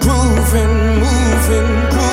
grooving, moving, grooving.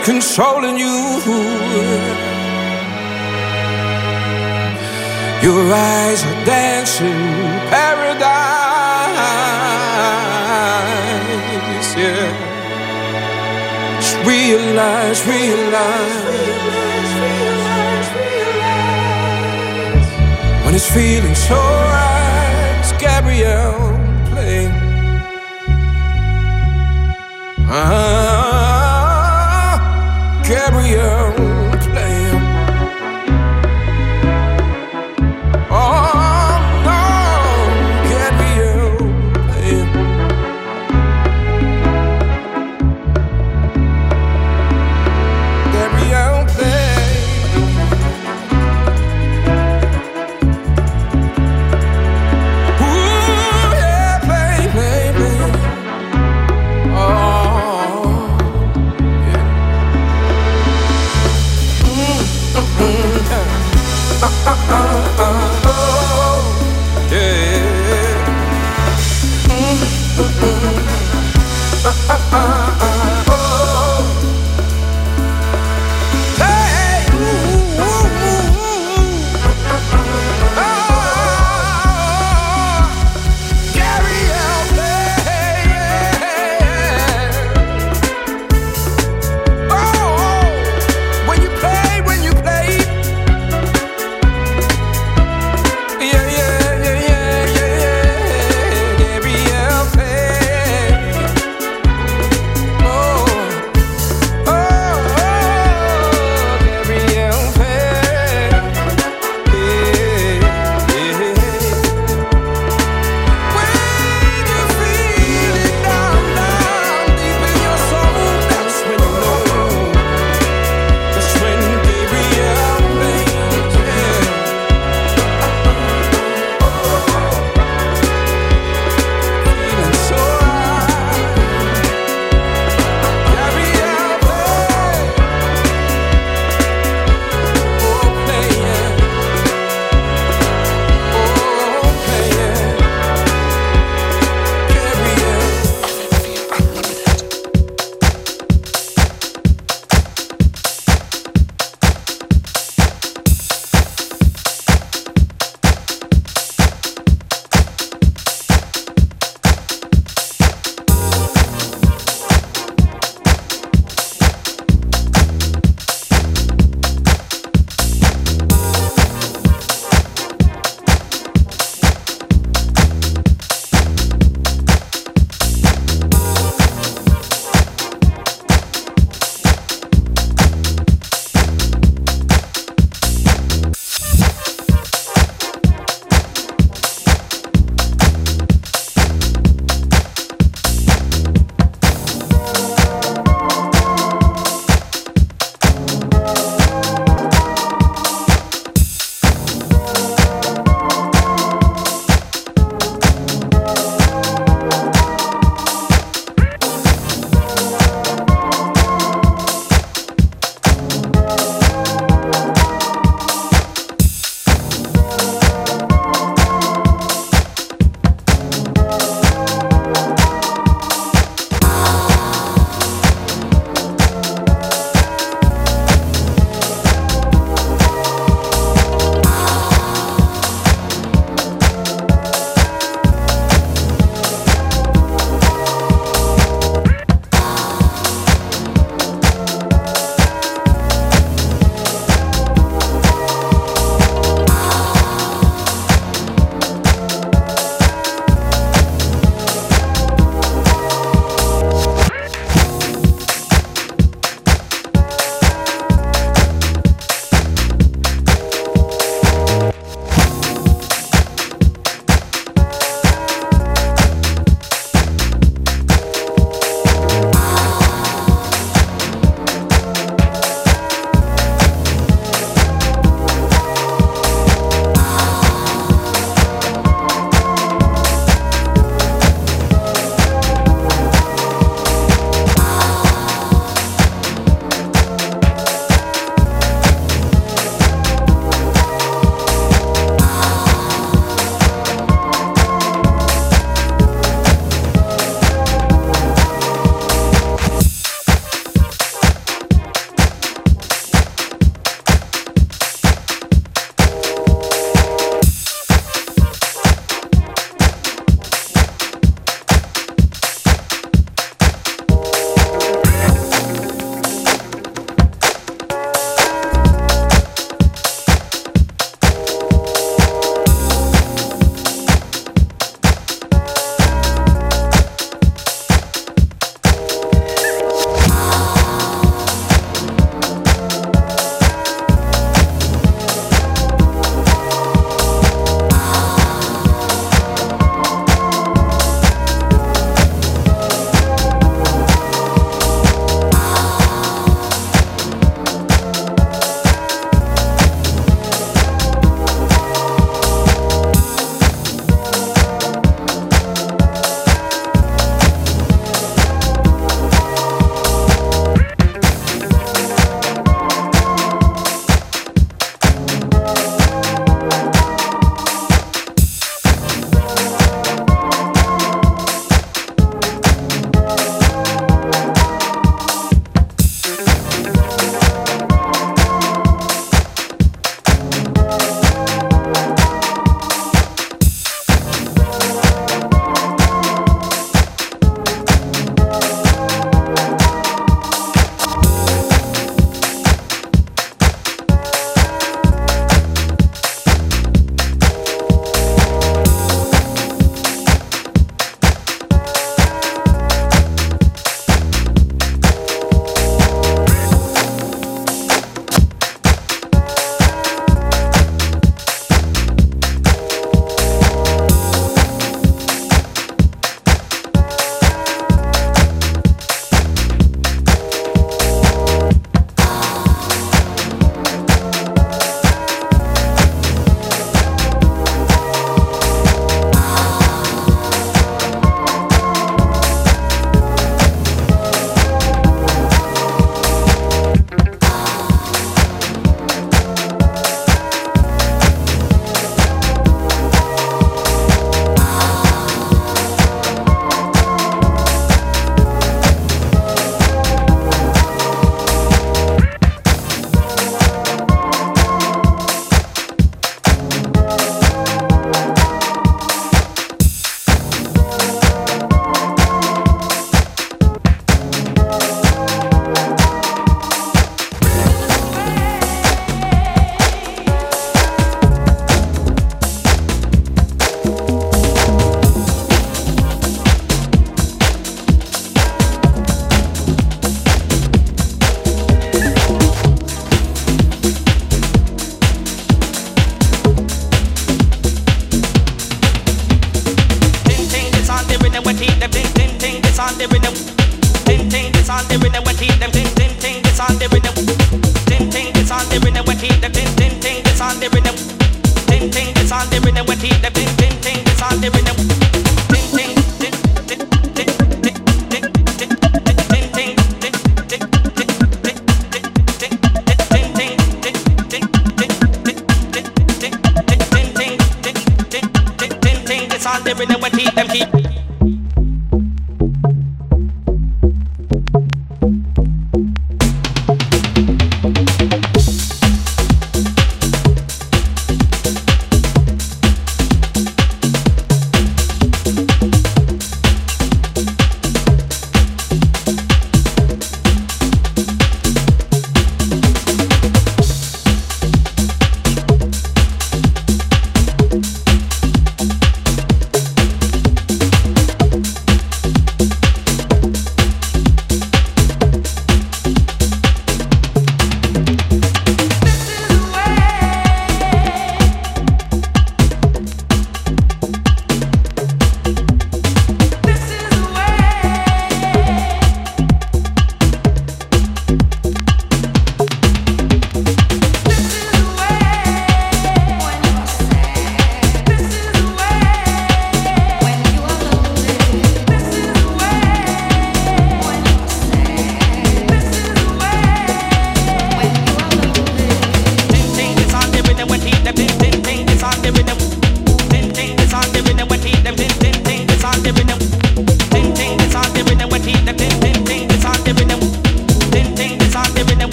Controlling you. Your eyes are dancing paradise, yeah. Just realize, realize, realize, realize, realize. When it's feeling so right, it's Gabrielle playing. Uh-huh. Gabrielle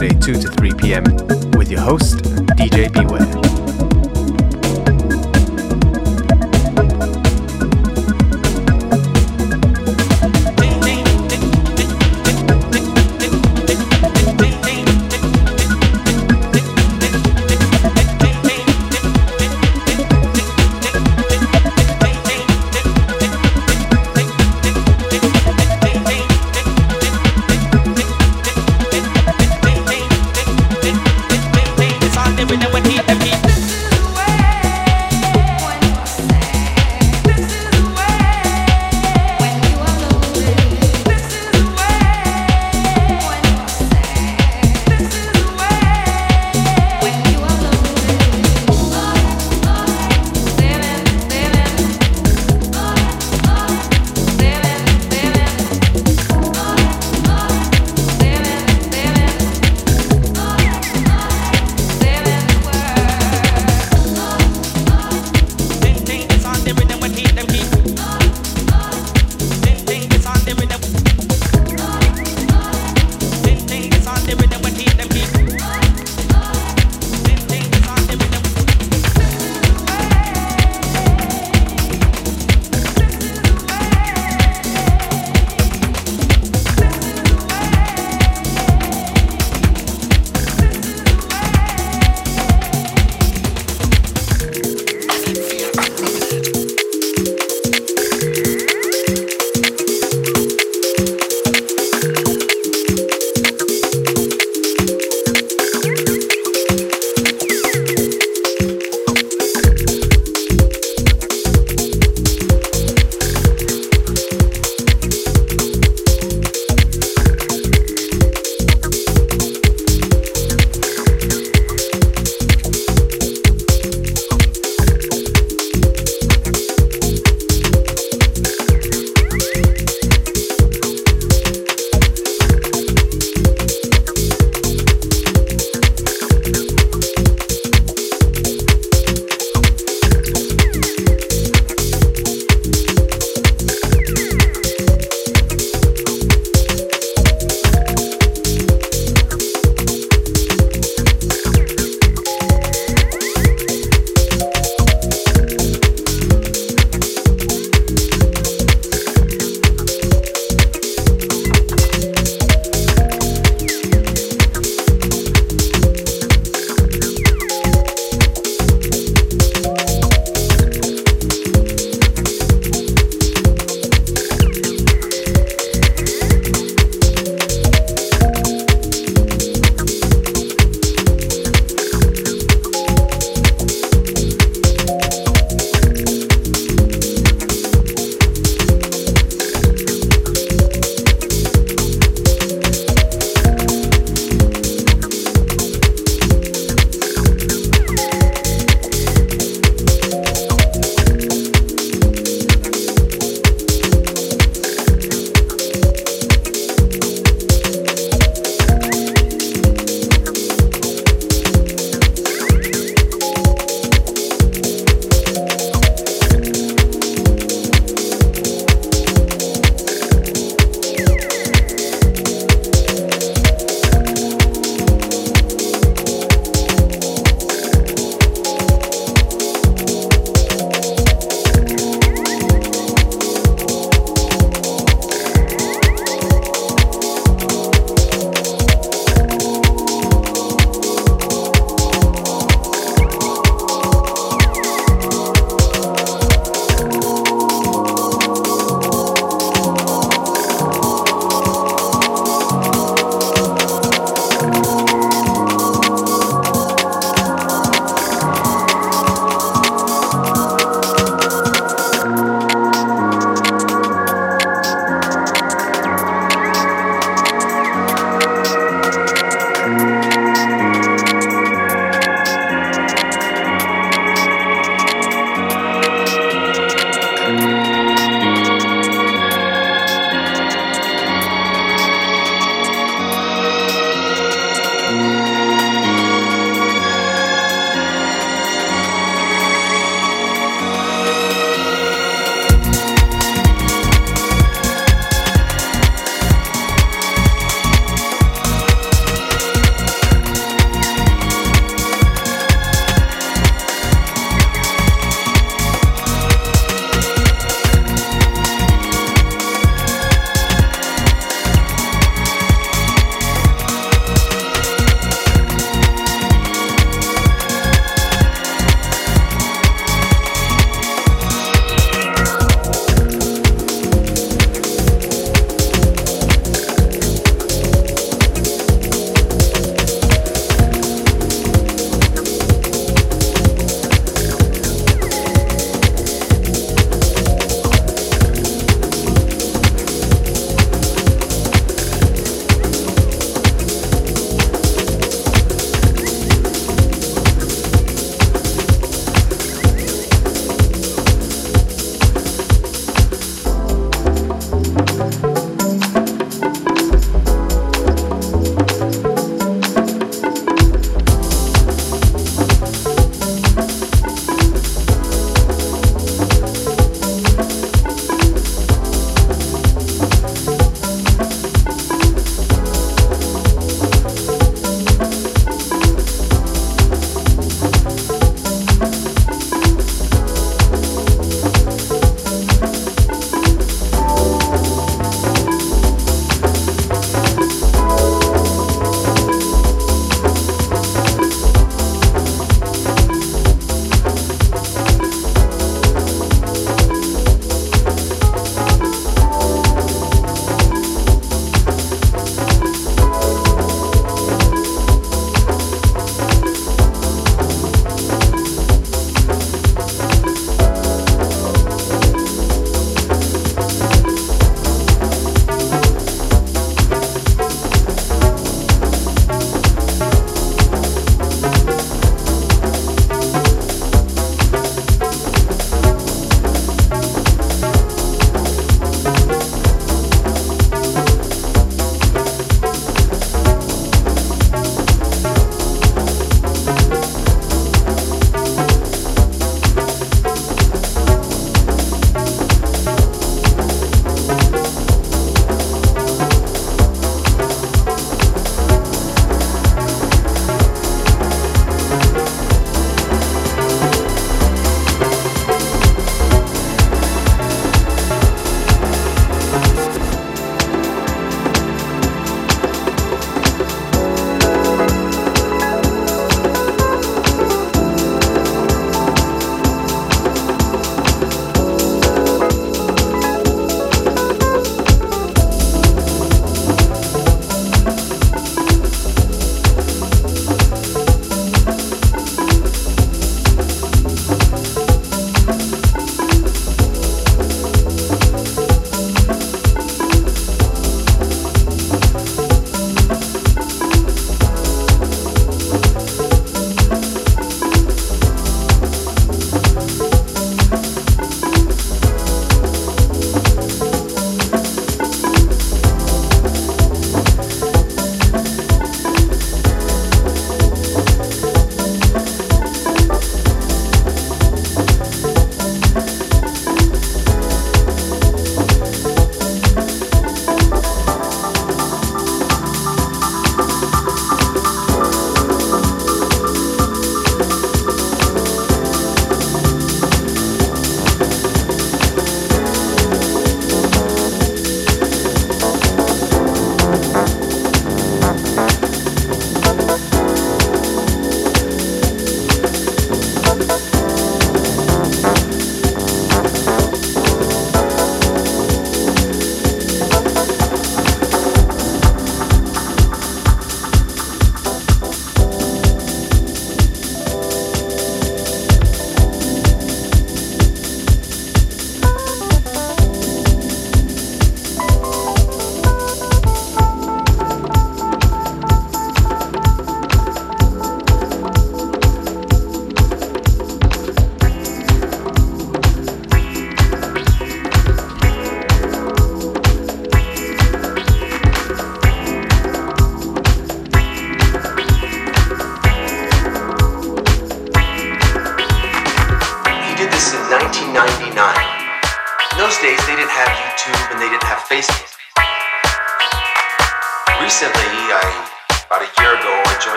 Friday, 2 to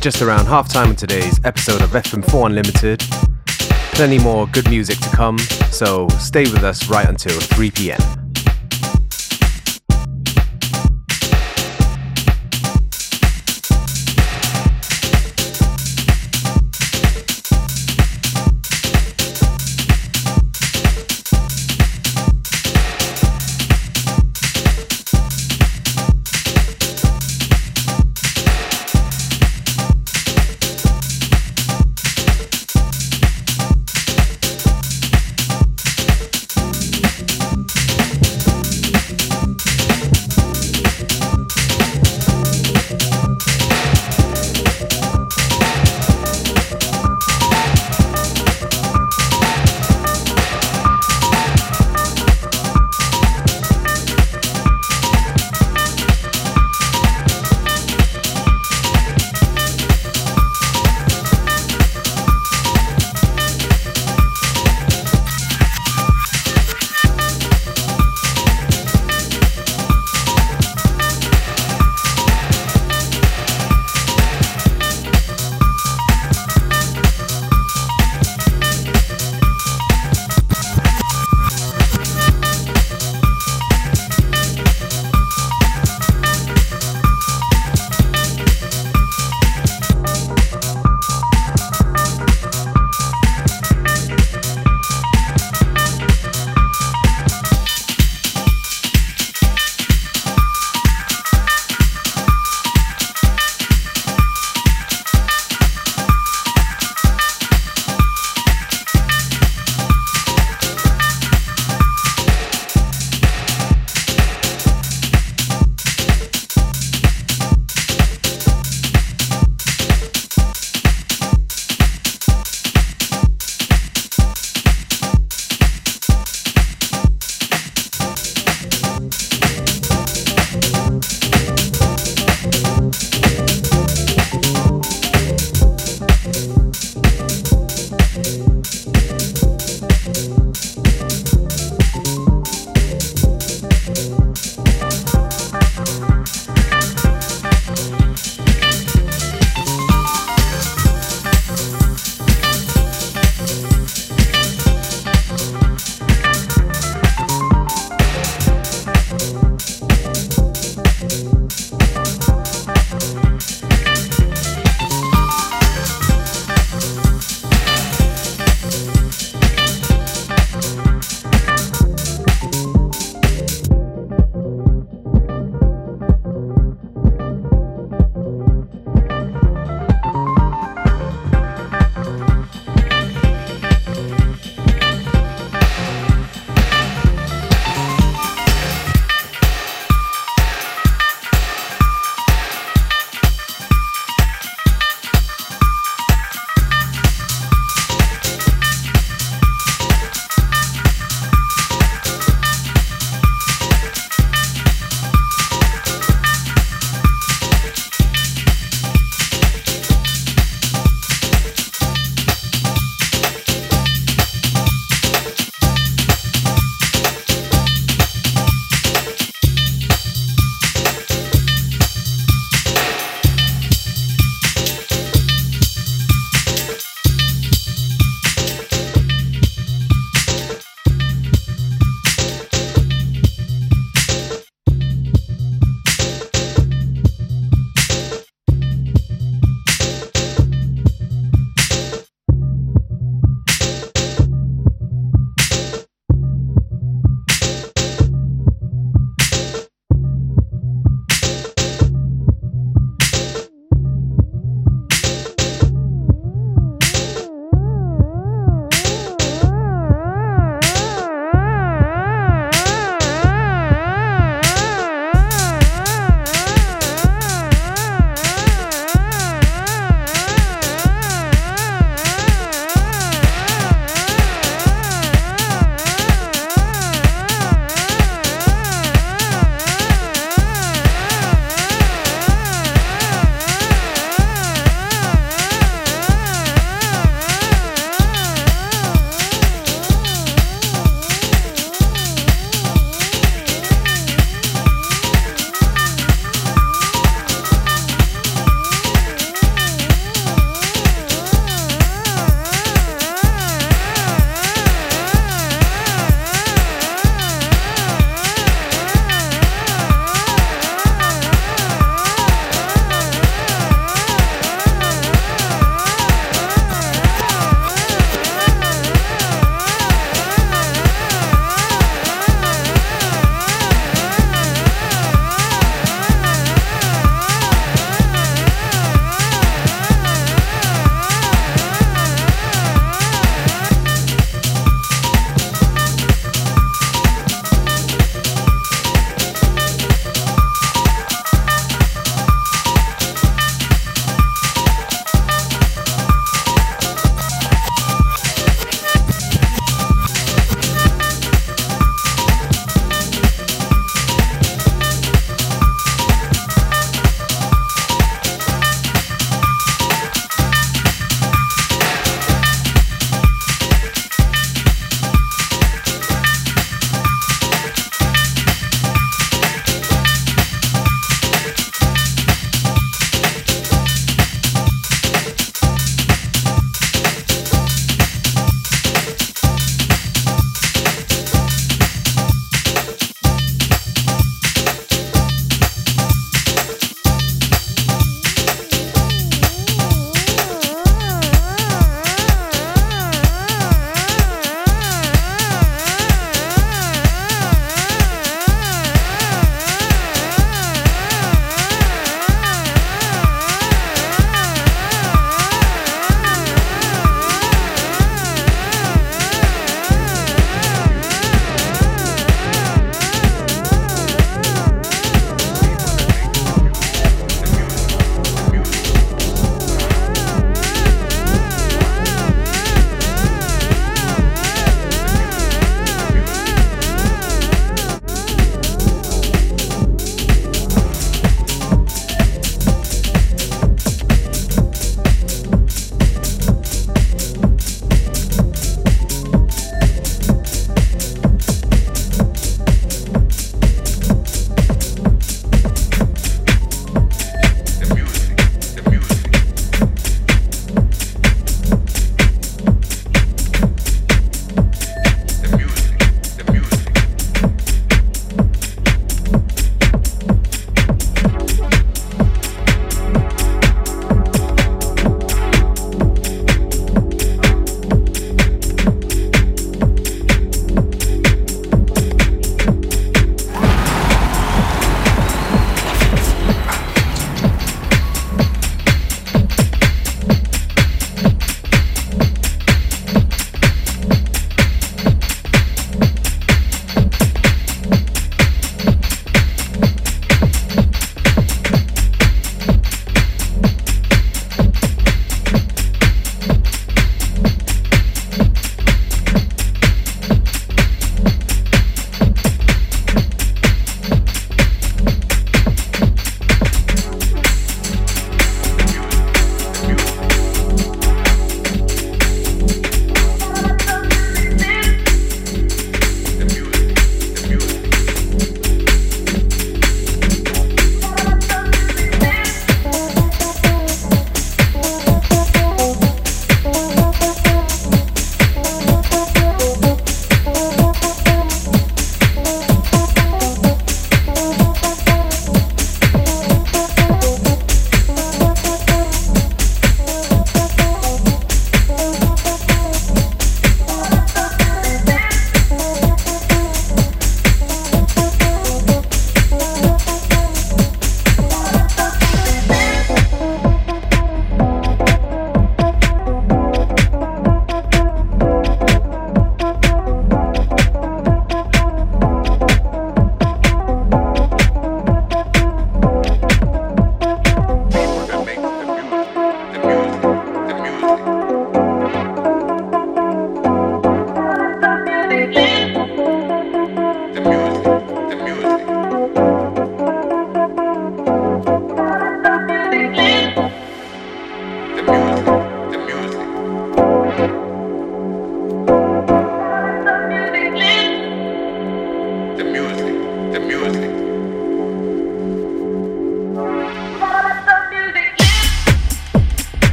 just around halftime on today's episode of FM4 Unlimited. Plenty more good music to come, so stay with us right until 3 p.m.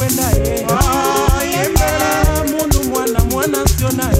kwenda ye. Oh, yembela mundu mwana mwana sio naye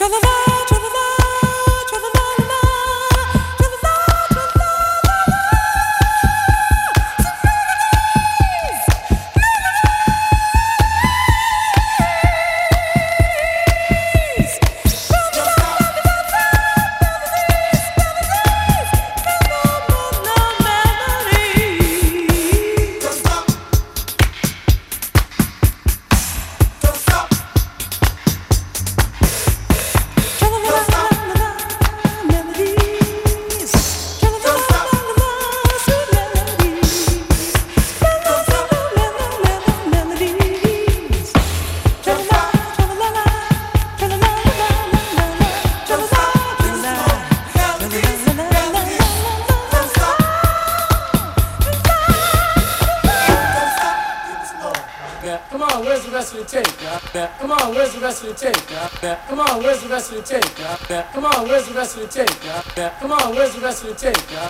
Tra-la-la. Rest of the tape? Come on, where's the rest of the tape? Yeah. And get up